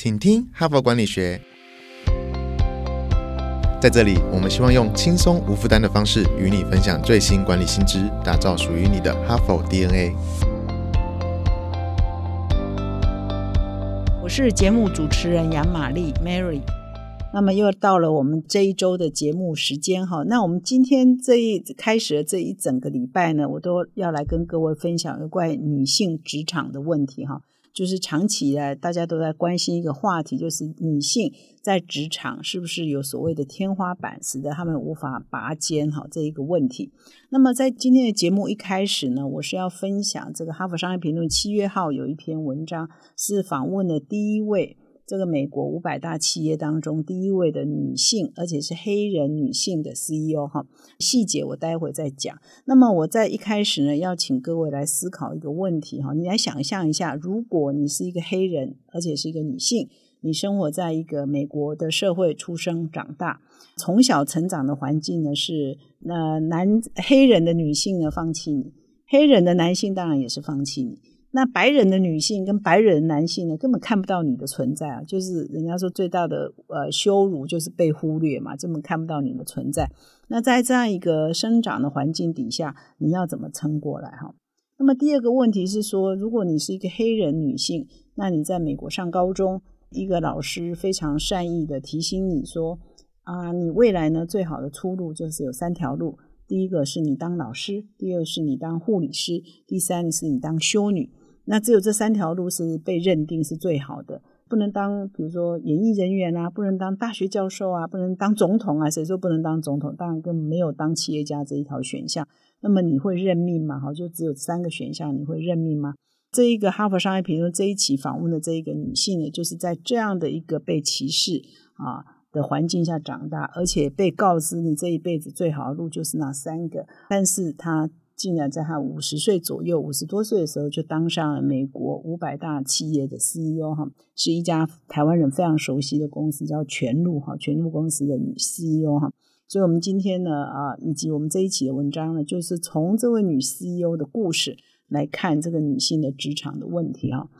请听哈佛管理学。在这里，我们希望用轻松无负担的方式与你分享最新管理新知，打造属于你的哈佛 DNA。我是节目主持人杨玛丽 Mary。那么又到了我们这一周的节目时间哈。那我们今天这一开始的这一整个礼拜呢，我都要来跟各位分享有关女性职场的问题哈。就是长期以来大家都在关心一个话题，就是女性在职场是不是有所谓的天花板，使得她们无法拔尖哈这一个问题。那么在今天的节目一开始呢，我是要分享这个《哈佛商业评论》七月号有一篇文章，是访问了第一位。这个美国五百大企业当中第一位的女性，而且是黑人女性的 CEO 哈，细节我待会再讲。那么我在一开始呢，要请各位来思考一个问题哈，你来想象一下，如果你是一个黑人，而且是一个女性，你生活在一个美国的社会出生长大，从小成长的环境呢是，那男黑人的女性呢放弃你，黑人的男性当然也是放弃你。那白人的女性跟白人男性呢，根本看不到你的存在啊！就是人家说最大的呃羞辱就是被忽略嘛，根本看不到你的存在。那在这样一个生长的环境底下，你要怎么撑过来哈？那么第二个问题是说，如果你是一个黑人女性，那你在美国上高中，一个老师非常善意的提醒你说啊，你未来呢最好的出路就是有三条路，第一个是你当老师，第二是你当护理师，第三是你当修女。那只有这三条路是被认定是最好的，不能当比如说演艺人员啊，不能当大学教授啊，不能当总统啊。谁说不能当总统？当然更没有当企业家这一条选项。那么你会认命吗？哈，就只有三个选项，你会认命吗？这一个哈佛商业评论这一期访问的这一个女性呢，就是在这样的一个被歧视啊的环境下长大，而且被告知你这一辈子最好的路就是那三个，但是她。竟然在他五十岁左右、五十多岁的时候，就当上了美国五百大企业的 CEO 哈，是一家台湾人非常熟悉的公司，叫全路哈，全路公司的女 CEO 哈。所以，我们今天呢啊，以及我们这一期的文章呢，就是从这位女 CEO 的故事来看这个女性的职场的问题哈。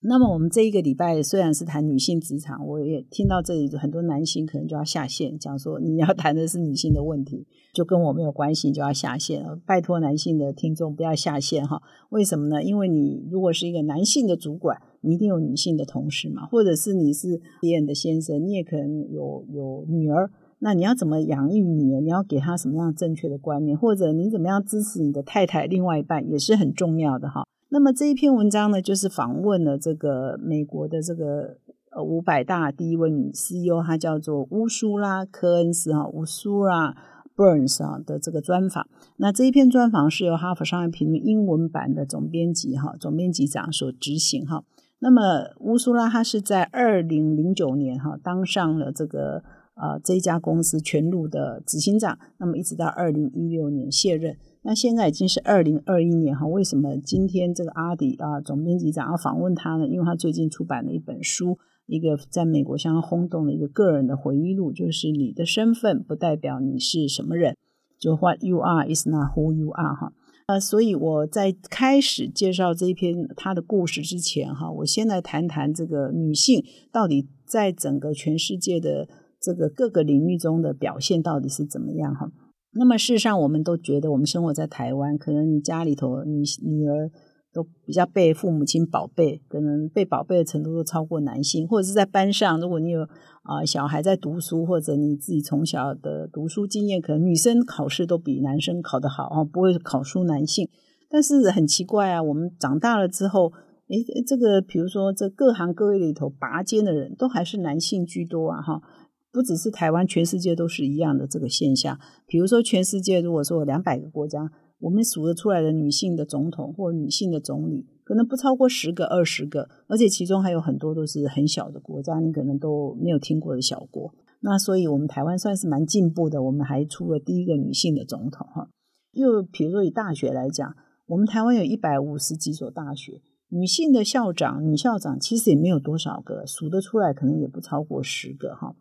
那么我们这一个礼拜虽然是谈女性职场，我也听到这里很多男性可能就要下线，讲说你要谈的是女性的问题，就跟我没有关系，就要下线。拜托男性的听众不要下线哈。为什么呢？因为你如果是一个男性的主管，你一定有女性的同事嘛，或者是你是别人的先生，你也可能有有女儿，那你要怎么养育女儿？你要给她什么样正确的观念？或者你怎么样支持你的太太？另外一半也是很重要的哈。那么这一篇文章呢，就是访问了这个美国的这个呃五百大第一位女 CEO，她叫做乌苏拉·科恩斯哈，乌苏拉 ·Burns 啊的这个专访。那这一篇专访是由哈佛商业评论英文版的总编辑哈，总编辑长所执行哈。那么乌苏拉她是在二零零九年哈当上了这个呃这一家公司全路的执行长，那么一直到二零一六年卸任。那现在已经是二零二一年哈，为什么今天这个阿迪啊总编辑长要访问他呢？因为他最近出版了一本书，一个在美国相当轰动的一个个人的回忆录，就是你的身份不代表你是什么人，就 What you are is not who you are 哈。呃，所以我在开始介绍这一篇他的故事之前哈，我先来谈谈这个女性到底在整个全世界的这个各个领域中的表现到底是怎么样哈。那么事实上，我们都觉得我们生活在台湾，可能你家里头女女儿都比较被父母亲宝贝，可能被宝贝的程度都超过男性，或者是在班上，如果你有啊小孩在读书，或者你自己从小的读书经验，可能女生考试都比男生考得好啊，不会考输男性。但是很奇怪啊，我们长大了之后，诶，这个比如说这各行各业里头拔尖的人都还是男性居多啊，哈。不只是台湾，全世界都是一样的这个现象。比如说，全世界如果说两百个国家，我们数得出来的女性的总统或女性的总理，可能不超过十个、二十个，而且其中还有很多都是很小的国家，你可能都没有听过的小国。那所以，我们台湾算是蛮进步的，我们还出了第一个女性的总统哈。又比如说以大学来讲，我们台湾有一百五十几所大学，女性的校长、女校长其实也没有多少个，数得出来可能也不超过十个哈。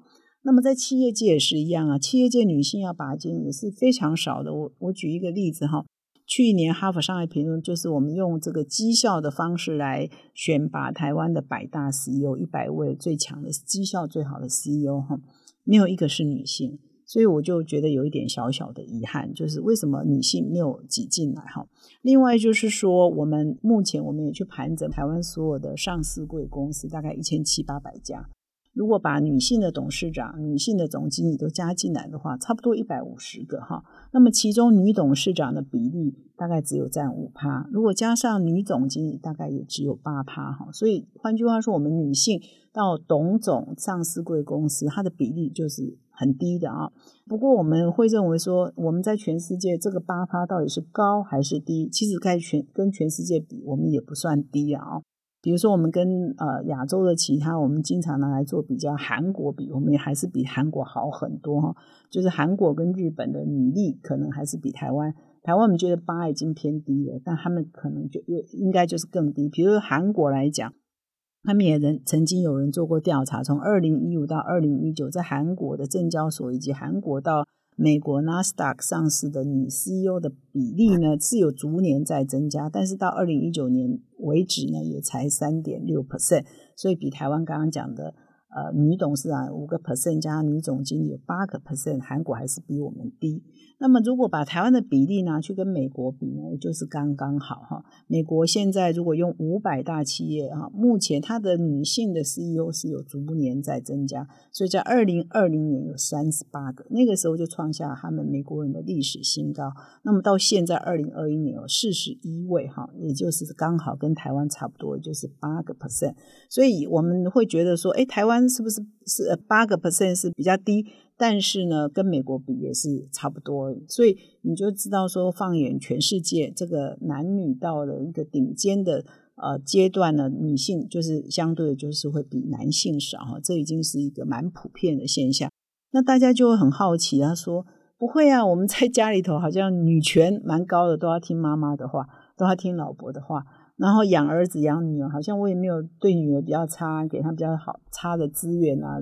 那么在企业界也是一样啊，企业界女性要拔尖也是非常少的。我我举一个例子哈，去年哈佛商业评论就是我们用这个绩效的方式来选拔台湾的百大 CEO，一百位最强的绩效最好的 CEO 哈，没有一个是女性，所以我就觉得有一点小小的遗憾，就是为什么女性没有挤进来哈？另外就是说，我们目前我们也去盘整台湾所有的上市贵公司，大概一千七八百家。如果把女性的董事长、女性的总经理都加进来的话，差不多一百五十个哈。那么其中女董事长的比例大概只有占五趴，如果加上女总经理，大概也只有八趴哈。所以换句话说，我们女性到董总上市贵公司，它的比例就是很低的啊。不过我们会认为说，我们在全世界这个八趴到底是高还是低？其实该全跟全世界比，我们也不算低啊。比如说，我们跟呃亚洲的其他，我们经常拿来做比较，韩国比我们还是比韩国好很多哈。就是韩国跟日本的女力可能还是比台湾，台湾我们觉得八已经偏低了，但他们可能就应该就是更低。比如韩国来讲，他们也人曾经有人做过调查，从二零一五到二零一九，在韩国的证交所以及韩国到。美国纳斯达克上市的女 CEO 的比例呢是有逐年在增加，但是到二零一九年为止呢也才三点六 percent，所以比台湾刚刚讲的。呃，女董事长五个 percent 加女总经理有八个 percent，韩国还是比我们低。那么如果把台湾的比例拿去跟美国比呢，就是刚刚好哈。美国现在如果用五百大企业哈，目前它的女性的 CEO 是有逐年在增加，所以在二零二零年有三十八个，那个时候就创下他们美国人的历史新高。那么到现在二零二一年有四十一位哈，也就是刚好跟台湾差不多，就是八个 percent。所以我们会觉得说，哎，台湾是不是是八个 percent 是比较低？但是呢，跟美国比也是差不多。所以你就知道说，放眼全世界，这个男女到了一个顶尖的呃阶段呢，女性就是相对就是会比男性少。这已经是一个蛮普遍的现象。那大家就会很好奇，他说不会啊，我们在家里头好像女权蛮高的，都要听妈妈的话，都要听老婆的话。然后养儿子养女儿，好像我也没有对女儿比较差，给她比较好差的资源啊。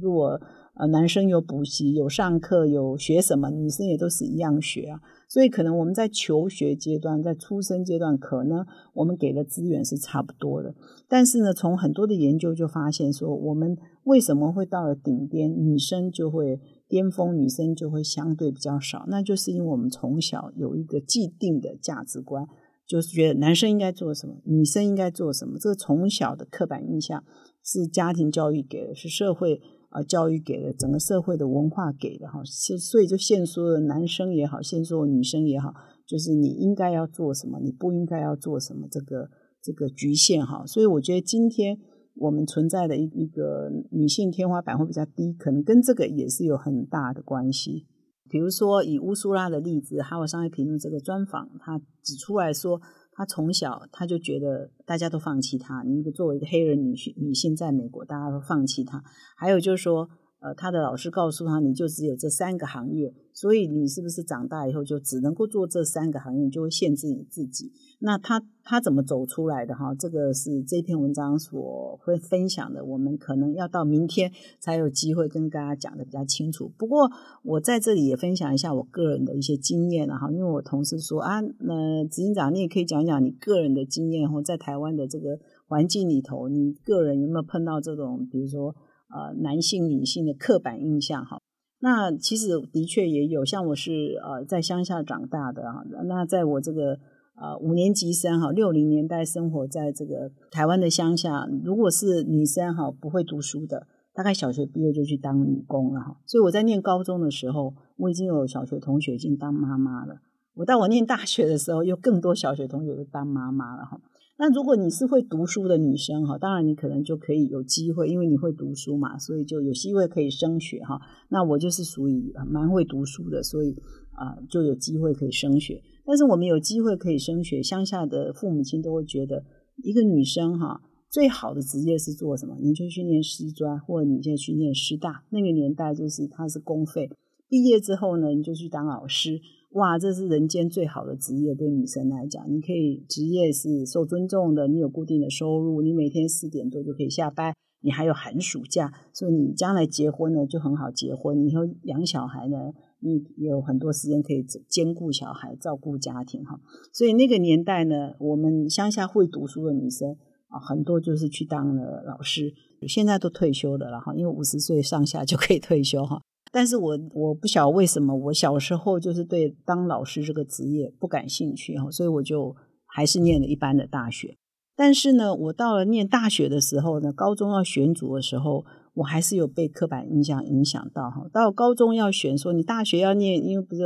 如果呃男生有补习、有上课、有学什么，女生也都是一样学啊。所以可能我们在求学阶段、在出生阶段，可能我们给的资源是差不多的。但是呢，从很多的研究就发现说，我们为什么会到了顶巅，女生就会巅峰，女生就会相对比较少？那就是因为我们从小有一个既定的价值观。就是觉得男生应该做什么，女生应该做什么，这个从小的刻板印象是家庭教育给的，是社会啊教育给的，整个社会的文化给的哈，所以就限缩了男生也好，限缩女生也好，就是你应该要做什么，你不应该要做什么，这个这个局限哈，所以我觉得今天我们存在的一一个女性天花板会比较低，可能跟这个也是有很大的关系。比如说，以乌苏拉的例子，《哈佛商业评论》这个专访，他指出来说，他从小他就觉得大家都放弃他。你作为一个黑人女性，女性在美国，大家都放弃他。还有就是说。呃，他的老师告诉他，你就只有这三个行业，所以你是不是长大以后就只能够做这三个行业，就会限制你自己？那他他怎么走出来的？哈，这个是这篇文章所会分享的。我们可能要到明天才有机会跟大家讲的比较清楚。不过我在这里也分享一下我个人的一些经验哈，因为我同事说啊，那执行长你也可以讲讲你个人的经验，或在台湾的这个环境里头，你个人有没有碰到这种，比如说。呃，男性、女性的刻板印象哈，那其实的确也有。像我是呃在乡下长大的哈，那在我这个呃五年级生哈，六零年代生活在这个台湾的乡下，如果是女生哈不会读书的，大概小学毕业就去当女工了哈。所以我在念高中的时候，我已经有小学同学已经当妈妈了。我到我念大学的时候，有更多小学同学都当妈妈了哈。那如果你是会读书的女生哈，当然你可能就可以有机会，因为你会读书嘛，所以就有机会可以升学哈。那我就是属于蛮会读书的，所以啊就有机会可以升学。但是我们有机会可以升学，乡下的父母亲都会觉得一个女生哈最好的职业是做什么？你就去念师专，或者你就去念师大。那个年代就是它是公费，毕业之后呢你就去当老师。哇，这是人间最好的职业，对女生来讲，你可以职业是受尊重的，你有固定的收入，你每天四点多就可以下班，你还有寒暑假，所以你将来结婚呢就很好结婚，以后养小孩呢你有很多时间可以兼顾小孩、照顾家庭哈。所以那个年代呢，我们乡下会读书的女生啊，很多就是去当了老师，现在都退休的了哈，因为五十岁上下就可以退休哈。但是我我不晓得为什么，我小时候就是对当老师这个职业不感兴趣哈，所以我就还是念了一般的大学。但是呢，我到了念大学的时候呢，高中要选组的时候，我还是有被刻板印象影响到哈。到高中要选，说你大学要念，因为不是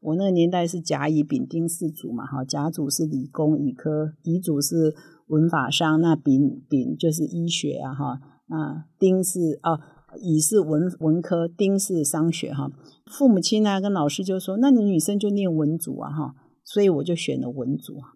我那个年代是甲乙丙丁四组嘛哈，甲组是理工乙科，乙组是文法商，那丙丙就是医学啊哈，啊丁是哦乙是文文科，丁是商学哈。父母亲呢跟老师就说，那你女生就念文组啊哈，所以我就选了文组啊。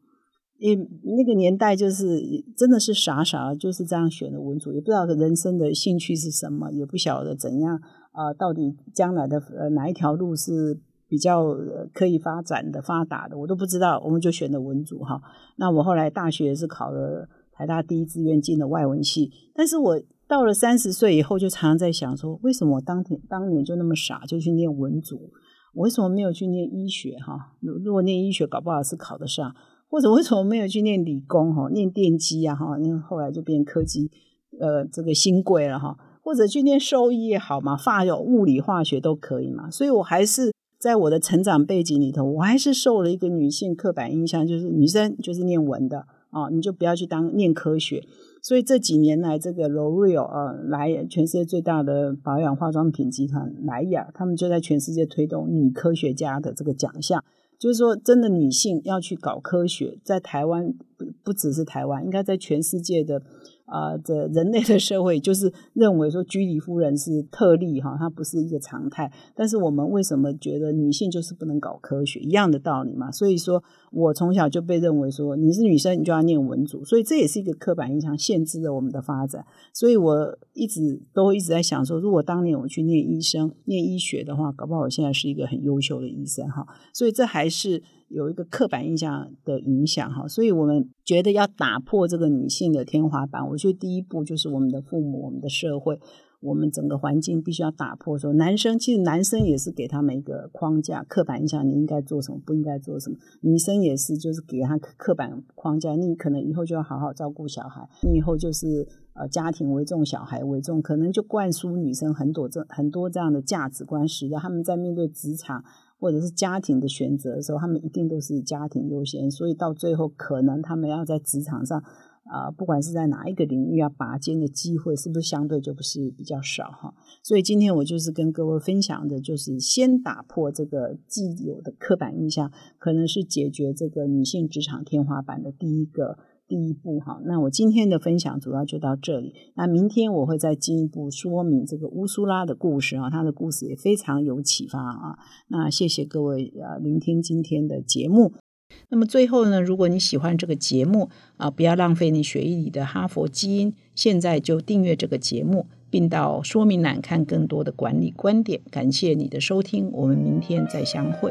因那个年代就是真的是傻傻就是这样选的文组，也不知道人生的兴趣是什么，也不晓得怎样啊，到底将来的呃哪一条路是比较可以发展的、发达的，我都不知道。我们就选的文组哈。那我后来大学是考了台大第一志愿进了外文系，但是我到了三十岁以后，就常常在想说，为什么我当年当年就那么傻，就去念文组？我为什么没有去念医学？哈，如果念医学，搞不好是考得上。或者为什么没有去念理工哈，念电机啊哈，因为后来就变科技，呃，这个新贵了哈。或者去念兽医也好嘛，发有物理化学都可以嘛。所以我还是在我的成长背景里头，我还是受了一个女性刻板印象，就是女生就是念文的啊，你就不要去当念科学。所以这几年来，这个 L'Oreal 啊，来全世界最大的保养化妆品集团莱雅，他们就在全世界推动女科学家的这个奖项。就是说，真的女性要去搞科学，在台湾不不只是台湾，应该在全世界的。啊，这人类的社会就是认为说居里夫人是特例哈，她不是一个常态。但是我们为什么觉得女性就是不能搞科学？一样的道理嘛。所以说我从小就被认为说你是女生，你就要念文组，所以这也是一个刻板印象，限制了我们的发展。所以我一直都一直在想说，如果当年我去念医生、念医学的话，搞不好我现在是一个很优秀的医生哈。所以这还是。有一个刻板印象的影响哈，所以我们觉得要打破这个女性的天花板，我觉得第一步就是我们的父母、我们的社会、我们整个环境必须要打破。说男生其实男生也是给他们一个框架，刻板印象，你应该做什么，不应该做什么；女生也是，就是给他刻板框架，你可能以后就要好好照顾小孩，你以后就是呃家庭为重，小孩为重，可能就灌输女生很多这很多这样的价值观，使得他们在面对职场。或者是家庭的选择的时候，他们一定都是家庭优先，所以到最后可能他们要在职场上啊，不管是在哪一个领域要拔尖的机会，是不是相对就不是比较少哈？所以今天我就是跟各位分享的，就是先打破这个既有的刻板印象，可能是解决这个女性职场天花板的第一个。第一步哈，那我今天的分享主要就到这里。那明天我会再进一步说明这个乌苏拉的故事啊，他的故事也非常有启发啊。那谢谢各位啊，聆听今天的节目。那么最后呢，如果你喜欢这个节目啊，不要浪费你血液里的哈佛基因，现在就订阅这个节目，并到说明栏看更多的管理观点。感谢你的收听，我们明天再相会。